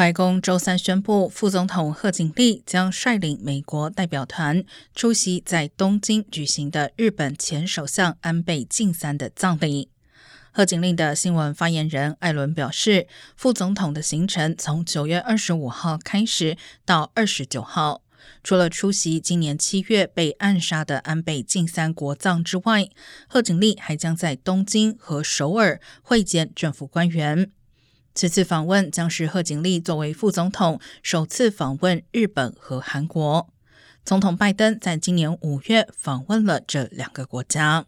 白宫周三宣布，副总统贺锦丽将率领美国代表团出席在东京举行的日本前首相安倍晋三的葬礼。贺锦丽的新闻发言人艾伦表示，副总统的行程从九月二十五号开始到二十九号，除了出席今年七月被暗杀的安倍晋三国葬之外，贺锦丽还将在东京和首尔会见政府官员。此次访问将是贺锦丽作为副总统首次访问日本和韩国。总统拜登在今年五月访问了这两个国家。